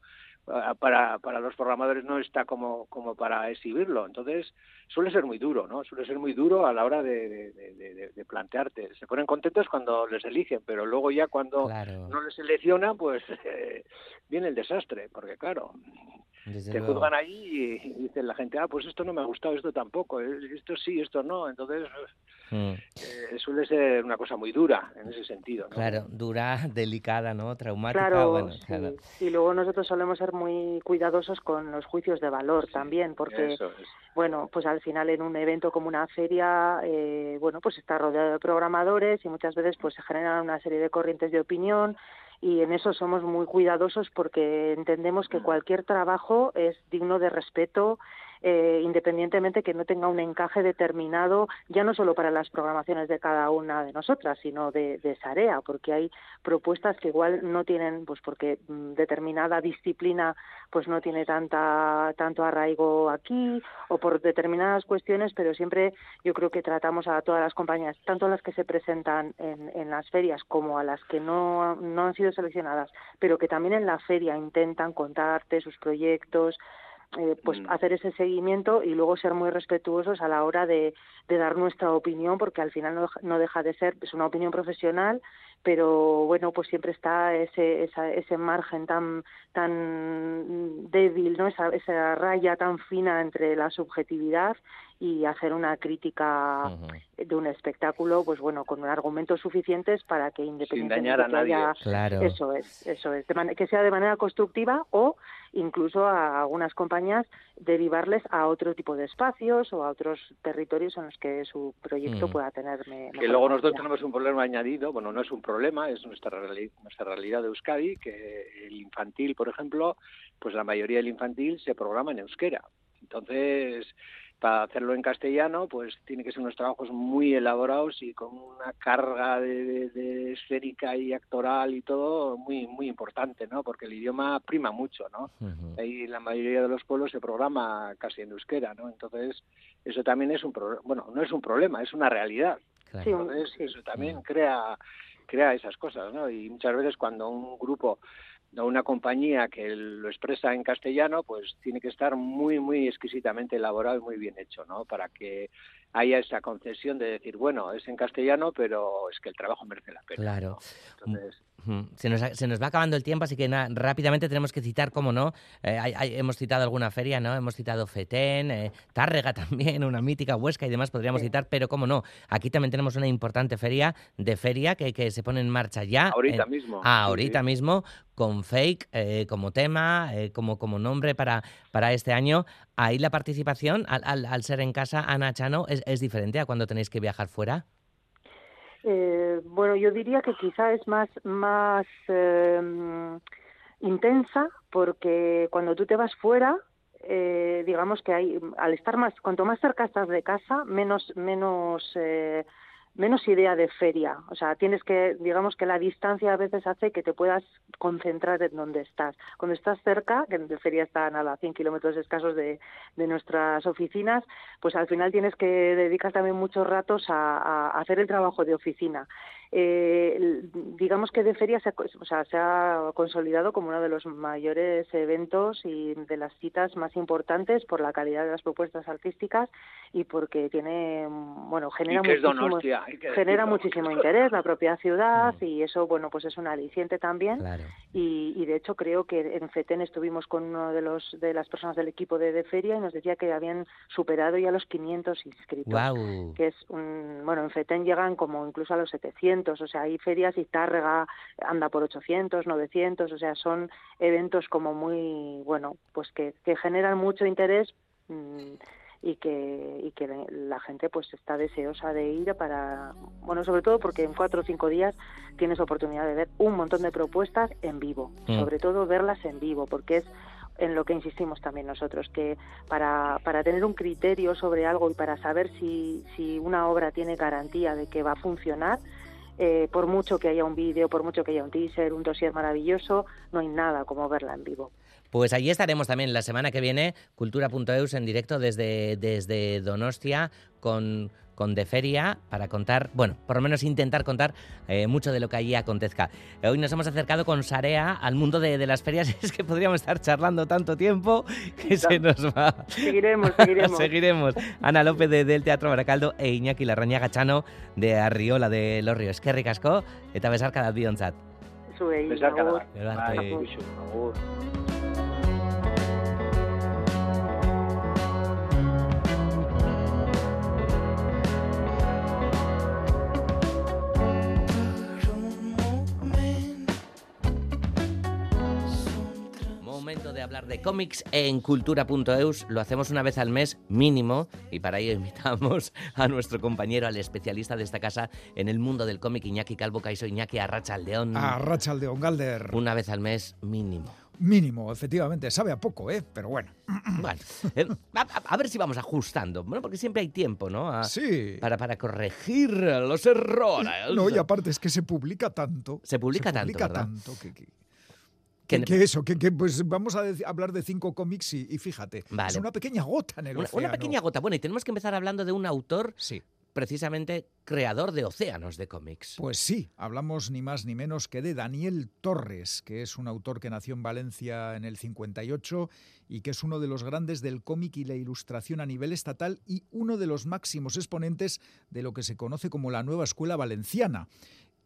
ah, para, para los programadores no está como, como para exhibirlo. Entonces, suele ser muy duro, ¿no? Suele ser muy duro a la hora de, de, de, de- de plantearte. Se ponen contentos cuando les eligen, pero luego ya cuando Claro. no les seleccionan, pues eh, viene el desastre, porque claro, Desde te luego. juzgan ahí y, y dicen la gente, ah, pues esto no me ha gustado, esto tampoco, esto sí, esto no. Entonces, Mm. eh, suele ser una cosa muy dura en ese sentido. ¿no? Claro, dura, delicada, ¿no? Traumática, Claro, bueno, sí. claro. Y luego nosotros solemos ser muy cuidadosos con los juicios de valor también, porque es. bueno, pues al final en un evento como una feria, eh, bueno, pues está rodeado de programadores y muchas veces pues se generan una serie de corrientes de opinión y en eso somos muy cuidadosos porque entendemos que cualquier trabajo es digno de respeto eh, independientemente que no tenga un encaje determinado, ya no solo para las programaciones de cada una de nosotras, sino de, de Sarea, porque hay propuestas que igual no tienen, pues porque mm, determinada disciplina pues no tiene tanta tanto arraigo aquí o por determinadas cuestiones, pero siempre yo creo que tratamos a todas las compañías, tanto a las que se presentan en, en las ferias como a las que no, no han sido seleccionadas, pero que también en la feria intentan contarte sus proyectos, eh, pues Mm. hacer ese seguimiento y luego ser muy respetuosos a la hora de, de dar nuestra opinión, porque al final no, no deja de ser es una opinión profesional, pero bueno, pues siempre está ese, esa, ese margen tan tan débil, ¿no? Esa, esa raya tan fina entre la subjetividad y hacer una crítica de un espectáculo, pues bueno, con argumentos suficientes para que independientemente dañar a que nadie. haya Claro. eso es, eso es, de man- que sea de manera constructiva o incluso a algunas compañías derivarles a otro tipo de espacios o a otros territorios en los que su proyecto Mm. pueda tener me- que luego nosotros tenemos un problema añadido, bueno, no es un problema, es nuestra, reali- nuestra realidad de Euskadi, que el infantil, por ejemplo, pues la mayoría del infantil se programa en euskera. Entonces, para hacerlo en castellano, pues tiene que ser unos trabajos muy elaborados y con una carga de, de escénica y actoral y todo muy muy importante, ¿no? Porque el idioma prima mucho, ¿no? Ahí en la mayoría de los pueblos se programa casi en euskera, ¿no? Entonces eso también es un problema, bueno, no es un problema, es una realidad. Entonces eso también crea crea esas cosas, ¿no? Y muchas veces cuando un grupo o una compañía que lo expresa en castellano, pues tiene que estar muy, muy exquisitamente elaborado y muy bien hecho, ¿no? Para que haya esa concesión de decir, bueno, es en castellano, pero es que el trabajo merece la pena. Claro. Entonces. Se nos, se nos va acabando el tiempo, así que na- rápidamente tenemos que citar, como no, eh, hay- hay- hemos citado alguna feria, ¿no? Hemos citado Fetén, eh, Tárrega también, una mítica Huesca y demás podríamos citar, pero como no, aquí también tenemos una importante feria de feria que, que se pone en marcha ya. Ahorita mismo, Ah, ahorita sí. mismo, con Fake eh, como tema, eh, como, como nombre para, para este año. Ahí la participación, al, al- al ser en casa, Ana Chano, es, es diferente a cuando tenéis que viajar fuera. Eh, bueno, yo diría que quizá es más, más eh, intensa porque cuando tú te vas fuera, eh, digamos que hay, al estar más, cuanto más cerca estás de casa, menos, menos, eh, menos idea de feria. O sea, tienes que, digamos que la distancia a veces hace que te puedas concentrar en donde estás. Cuando estás cerca, que de feria están a nada, 100 kilómetros escasos de, nuestras oficinas, pues al final tienes que dedicar también muchos ratos a hacer el trabajo de oficina. Eh, digamos que de feria se, ha co- o sea, se ha consolidado como uno de los mayores eventos y de las citas más importantes por la calidad de las propuestas artísticas y porque tiene, mm, bueno, genera muchísimo, Donostia, genera muchísimo interés la propia ciudad y eso, bueno, pues es un aliciente también. Y, y de hecho creo que en FETEN estuvimos con uno de los de las personas del equipo de, de feria y nos decía que habían superado ya los 500 inscritos que es un, bueno en FETEN llegan como incluso a los 700 o sea hay ferias y Tárrega anda por 800 900 o sea son eventos como muy bueno pues que, que generan mucho interés mm, y que y que la gente pues está deseosa de ir para bueno sobre todo porque en cuatro o cinco días tienes oportunidad de ver un montón de propuestas en vivo Mm. sobre todo verlas en vivo porque es en lo que insistimos también nosotros que para para tener un criterio sobre algo y para saber si si una obra tiene garantía de que va a funcionar eh, por mucho que haya un vídeo, por mucho que haya un teaser, un dossier maravilloso, no hay nada como verla en vivo. Pues allí estaremos también la semana que viene, cultura.eus en directo desde, desde Donostia con, con De Feria para contar, bueno, por lo menos intentar contar eh, mucho de lo que allí acontezca. Eh, Hoy nos hemos acercado con Sarea al mundo de, de las ferias, es que podríamos estar charlando tanto tiempo que se nos va. Seguiremos, seguiremos. Seguiremos. Ana López de- del Teatro Baracaldo e Iñaki Larrañaga Chano de Arriola de Los Ríos. Que ricasco, eta besarka da biontzat. Zuei, cómics en cultura.eus. Lo hacemos una vez al mes mínimo y para ello invitamos a nuestro compañero, al especialista de esta casa en el mundo del cómic, Iñaki Calvo Caiso, Iñaki Arracha León. A Rachaldeón Galder. Una vez al mes mínimo. Mínimo, efectivamente. Sabe a poco, ¿eh? Pero bueno. Bueno, eh, a, ver si vamos ajustando, bueno, porque siempre hay tiempo, ¿no? A- Sí. Para, para corregir los errores. No, y aparte es que se publica tanto. Se publica tanto, publica ¿verdad? tanto que, que- Que- que eso, que, que, pues vamos a hablar de cinco cómics y, y fíjate, es una pequeña gota en el Una, una océano. pequeña gota. Bueno, y tenemos que empezar hablando de un autor Sí. precisamente creador de océanos de cómics. Pues sí, hablamos ni más ni menos que de Daniel Torres, que es un autor que nació en Valencia en el 58 y que es uno de los grandes del cómic y la ilustración a nivel estatal y uno de los máximos exponentes de lo que se conoce como la nueva escuela valenciana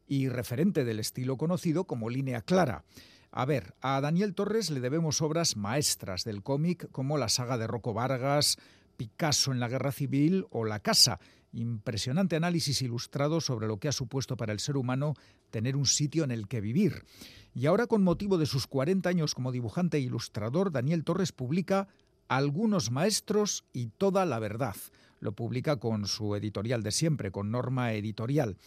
y referente del estilo conocido como línea clara. A ver, a Daniel Torres le debemos obras maestras del cómic como la saga de Rocco Vargas, Picasso en la Guerra Civil o La Casa, impresionante análisis ilustrado sobre lo que ha supuesto para el ser humano tener un sitio en el que vivir. Y ahora, con motivo de sus 40 años como dibujante e ilustrador, Daniel Torres publica Algunos maestros y toda la verdad. Lo publica con su editorial de siempre, con Norma Editorial.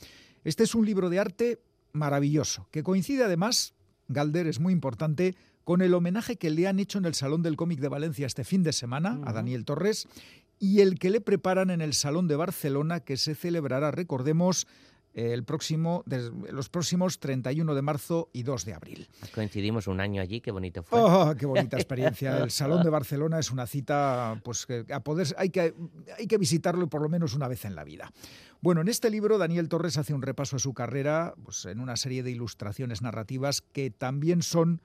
Este es un libro de arte maravilloso, que coincide además, Galder es muy importante, con el homenaje que le han hecho en el Salón del Cómic de Valencia este fin de semana a Daniel Torres y el que le preparan en el Salón de Barcelona que se celebrará, recordemos, el próximo, los próximos 31 de marzo y 2 de abril. Coincidimos un año allí, qué bonito fue. Oh, qué bonita experiencia. El Salón de Barcelona es una cita, pues que a poder, hay que, hay que visitarlo por lo menos una vez en la vida. Bueno, en este libro Daniel Torres hace un repaso a su carrera pues, en una serie de ilustraciones narrativas que también son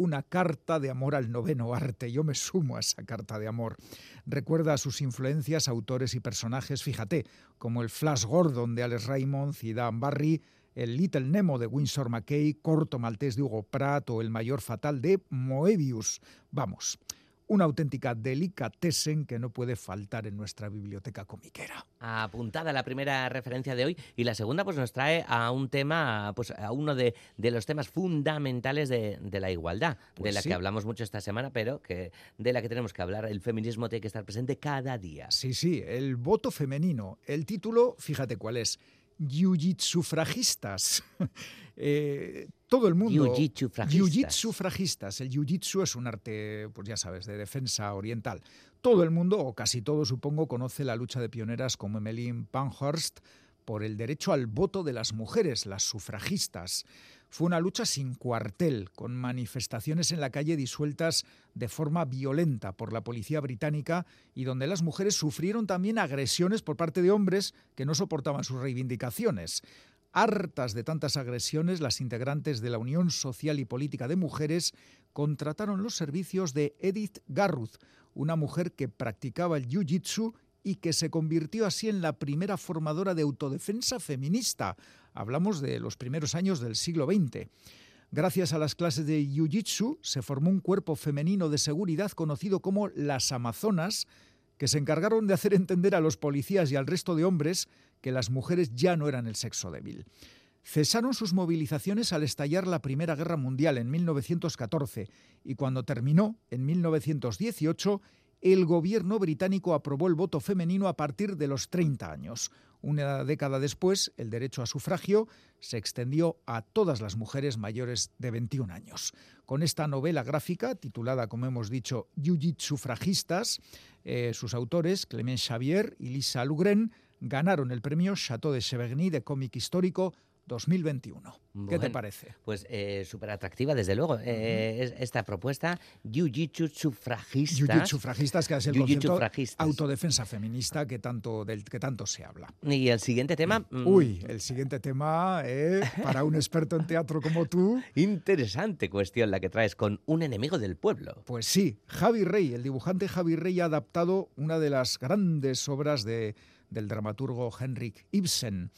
una carta de amor al noveno arte. Yo me sumo a esa carta de amor. Recuerda a sus influencias, autores y personajes, fíjate, como el Flash Gordon de Alex Raymond y Dan Barry, el Little Nemo de Winsor McKay, Corto Maltés de Hugo Pratt o El Mayor Fatal de Moebius. Vamos, una auténtica delicatessen que no puede faltar en nuestra biblioteca comiquera. Apuntada la primera referencia de hoy y la segunda pues nos trae a un tema, pues a uno de, los temas fundamentales de, la igualdad, de Pues la sí. que hablamos mucho esta semana, pero que de la que tenemos que hablar. El feminismo tiene que estar presente cada día. Sí, sí, el voto femenino. El título, fíjate cuál es. Eh, todo el mundo. Jiu-jitsufragistas. Jiu-jitsufragistas. El jiu-jitsu es un arte, pues ya sabes, de defensa oriental. Todo el mundo, o casi todo supongo, conoce la lucha de pioneras como Emmeline Pankhurst por el derecho al voto de las mujeres, las sufragistas. Fue una lucha sin cuartel, con manifestaciones en la calle disueltas de forma violenta por la policía británica y donde las mujeres sufrieron también agresiones por parte de hombres que no soportaban sus reivindicaciones. Hartas de tantas agresiones, las integrantes de la Unión Social y Política de Mujeres contrataron los servicios de Edith Garruth, una mujer que practicaba el jiu-jitsu y que se convirtió así en la primera formadora de autodefensa feminista. Hablamos de los primeros años del siglo XX. Gracias a las clases de Jiu-Jitsu se formó un cuerpo femenino de seguridad conocido como las Amazonas, que se encargaron de hacer entender a los policías y al resto de hombres que las mujeres ya no eran el sexo débil. Cesaron sus movilizaciones al estallar la Primera Guerra Mundial en 1914 y cuando terminó, en 1918, el gobierno británico aprobó el voto femenino a partir de los 30 años. Una década después, el derecho a sufragio se extendió a todas las mujeres mayores de 21 años. Con esta novela gráfica, titulada, como hemos dicho, Jiu-Jitsu eh, sus autores, Clement Xavier y Lisa Lugren, ganaron el premio Chateau de Cheverny de cómic histórico 2021. ¿Qué te Bueno, parece? Pues súper atractiva, desde luego, eh, es- esta propuesta. Jiu-Jitsu sufragistas. Jiu-Jitsu sufragistas, que es el concepto autodefensa feminista que tanto, del que tanto se habla. Y el siguiente tema. mm, Uy, el siguiente tema, eh, para un experto en teatro como tú. Interesante cuestión la que traes con un enemigo del pueblo. Pues sí, Javi Rey, el dibujante Javi Rey ha adaptado una de las grandes obras de- del dramaturgo Henrik Ibsen.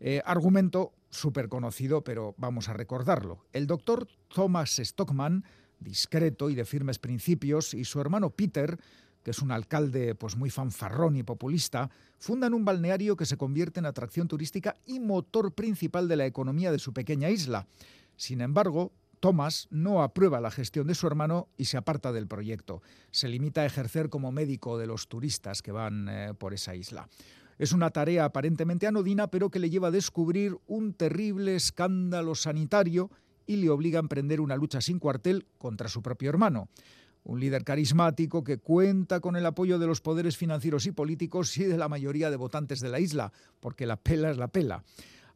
Eh, argumento súper conocido, pero vamos a recordarlo. El doctor Thomas Stockman, discreto y de firmes principios, y su hermano Peter, que es un alcalde pues muy fanfarrón y populista, fundan un balneario que se convierte en atracción turística y motor principal de la economía de su pequeña isla. Sin embargo, Thomas no aprueba la gestión de su hermano y se aparta del proyecto. Se limita a ejercer como médico de los turistas que van eh, por esa isla. Es una tarea aparentemente anodina, pero que le lleva a descubrir un terrible escándalo sanitario y le obliga a emprender una lucha sin cuartel contra su propio hermano. Un líder carismático que cuenta con el apoyo de los poderes financieros y políticos y de la mayoría de votantes de la isla, porque la pela es la pela.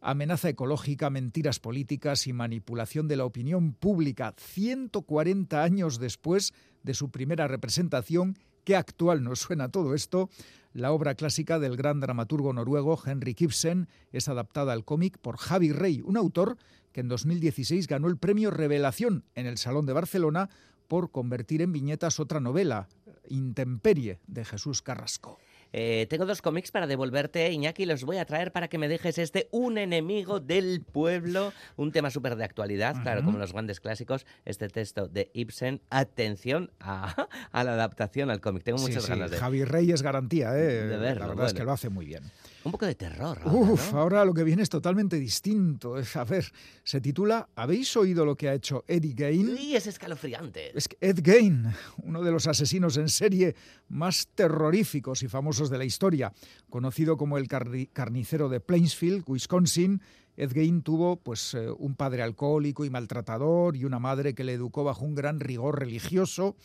Amenaza ecológica, mentiras políticas y manipulación de la opinión pública 140 años después de su primera representación. ¿Qué actual nos suena todo esto? La obra clásica del gran dramaturgo noruego Henrik Ibsen es adaptada al cómic por Javi Rey, un autor que en 2016 ganó el premio Revelación en el Salón de Barcelona por convertir en viñetas otra novela, Intemperie, de Jesús Carrasco. Eh, tengo dos cómics para devolverte, Iñaki, los voy a traer para que me dejes este Un enemigo del pueblo, un tema súper de actualidad, claro, como los grandes clásicos, este texto de Ibsen. Atención a, a la adaptación al cómic, tengo Sí, muchas sí, ganas de... Javi Rey es garantía, ¿eh? de verlo, La verdad es que lo hace muy bien. Un poco de terror. ahora, Uf, ¿no? ahora lo que viene es totalmente distinto. A ver, se titula ¿Habéis oído lo que ha hecho Eddie Gain? Y es escalofriante. Es que Ed Gain, uno de los asesinos en serie más terroríficos y famosos de la historia, conocido como el carni- carnicero de Plainsfield, Wisconsin, Ed Gein tuvo pues, eh, un padre alcohólico y maltratador y una madre que le educó bajo un gran rigor religioso.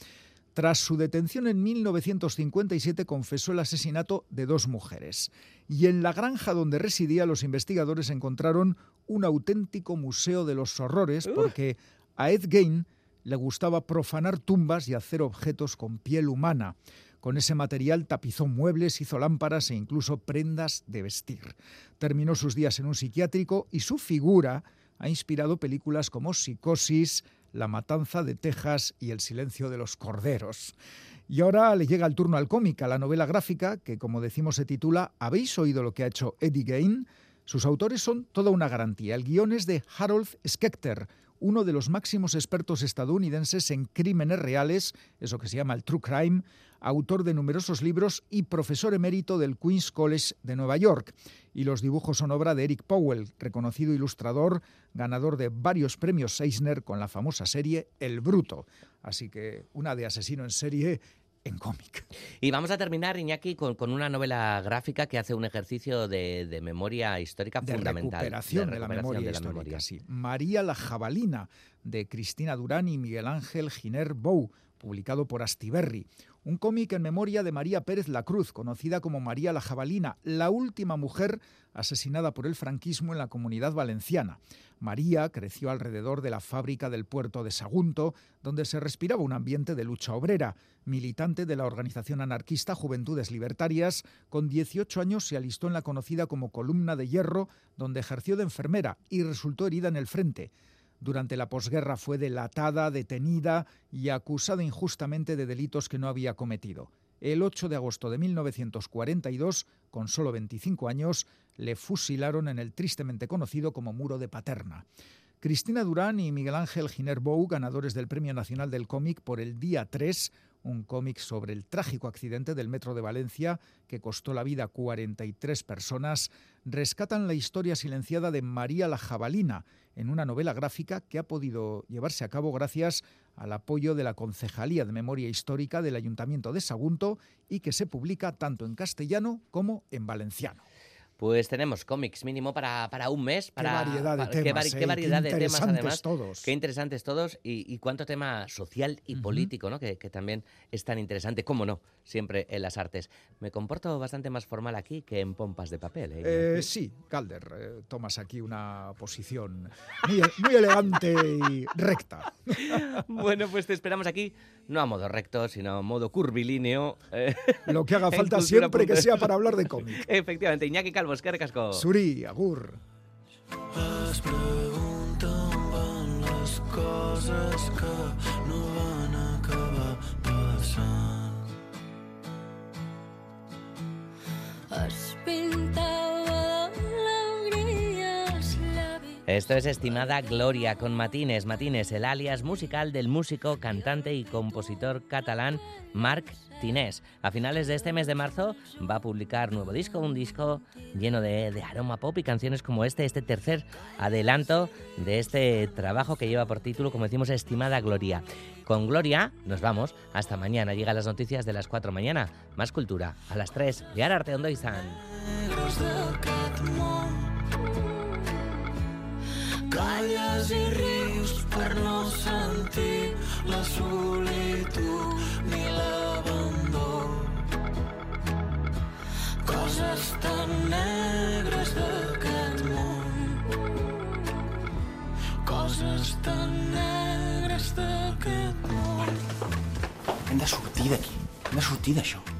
Tras su detención en 1957 confesó el asesinato de dos mujeres. Y en la granja donde residía los investigadores encontraron un auténtico museo de los horrores porque a Ed Gein le gustaba profanar tumbas y hacer objetos con piel humana. Con ese material tapizó muebles, hizo lámparas e incluso prendas de vestir. Terminó sus días en un psiquiátrico y su figura ha inspirado películas como Psicosis, La Matanza de Texas y El Silencio de los Corderos. Y ahora le llega el turno al cómic, a la novela gráfica, que como decimos se titula ¿Habéis oído lo que ha hecho Eddie Gain? Sus autores son toda una garantía. El guion es de Harold Schechter, uno de los máximos expertos estadounidenses en crímenes reales, eso que se llama el true crime, autor de numerosos libros y profesor emérito del Queen's College de Nueva York. Y los dibujos son obra de Eric Powell, reconocido ilustrador, ganador de varios premios Eisner con la famosa serie El Bruto. Así que una de asesino en serie en cómic. Y vamos a terminar, Iñaki, con, con, una novela gráfica que hace un ejercicio de, de memoria histórica de fundamental. Recuperación de, recuperación de la memoria de la histórica, memoria. sí. María la Jabalina, de Cristina Durán y Miguel Ángel Giner Bou, publicado por Astiberri. Un cómic en memoria de María Pérez La Cruz, conocida como María la Jabalina, la última mujer asesinada por el franquismo en la comunidad valenciana. María creció alrededor de la fábrica del puerto de Sagunto, donde se respiraba un ambiente de lucha obrera. Militante de la organización anarquista Juventudes Libertarias, con 18 años se alistó en la conocida como Columna de Hierro, donde ejerció de enfermera y resultó herida en el frente. Durante la posguerra fue delatada, detenida y acusada injustamente de delitos que no había cometido. El 8 de agosto de 1942, con solo 25 años, le fusilaron en el tristemente conocido como Muro de Paterna. Cristina Durán y Miguel Ángel Giner Bou, ganadores del Premio Nacional del Cómic por el día 3, un cómic sobre el trágico accidente del metro de Valencia que costó la vida a 43 personas, rescatan la historia silenciada de María la Jabalina en una novela gráfica que ha podido llevarse a cabo gracias al apoyo de la Concejalía de Memoria Histórica del Ayuntamiento de Sagunto y que se publica tanto en castellano como en valenciano. Pues tenemos cómics mínimo para, para un mes. Para, qué variedad de para, temas. Qué, eh, qué variedad qué de temas, además. Todos. Qué interesantes todos y, y cuánto tema social y uh -huh. político, ¿no? Que, que, también es tan interesante, como no, siempre en las artes. Me comporto bastante más formal aquí que en pompas de papel. ¿eh? eh sí, Calder, eh, tomas aquí una posición muy, muy elegante y recta. bueno, pues te esperamos aquí, no a modo recto, sino a modo curvilíneo. eh, Lo que haga falta siempre que sea para hablar de cómic. Efectivamente, Iñaki Calvo, es que recasco. Suri, agur. Es pregunten van les coses que no van acabar passant. Es pintava. Esto es estimada Gloria con Matines. Matines, el alias musical del músico, cantante y compositor catalán Marc Tinés. A finales de este mes de marzo va a publicar nuevo disco, un disco lleno de, aroma pop y canciones como este, este tercer adelanto de este trabajo que lleva por título, como decimos, Estimada Gloria. Con Gloria nos vamos. Hasta mañana. Llegan las noticias de las 4 mañana. Más cultura. A las 3. Biar Arte Ondo Izan. Calles i rius per no sentir la solitud ni l'abandó. Coses tan negres d'aquest món. Coses tan negres d'aquest món. Hem de sortir d'aquí. Hem de sortir d'això.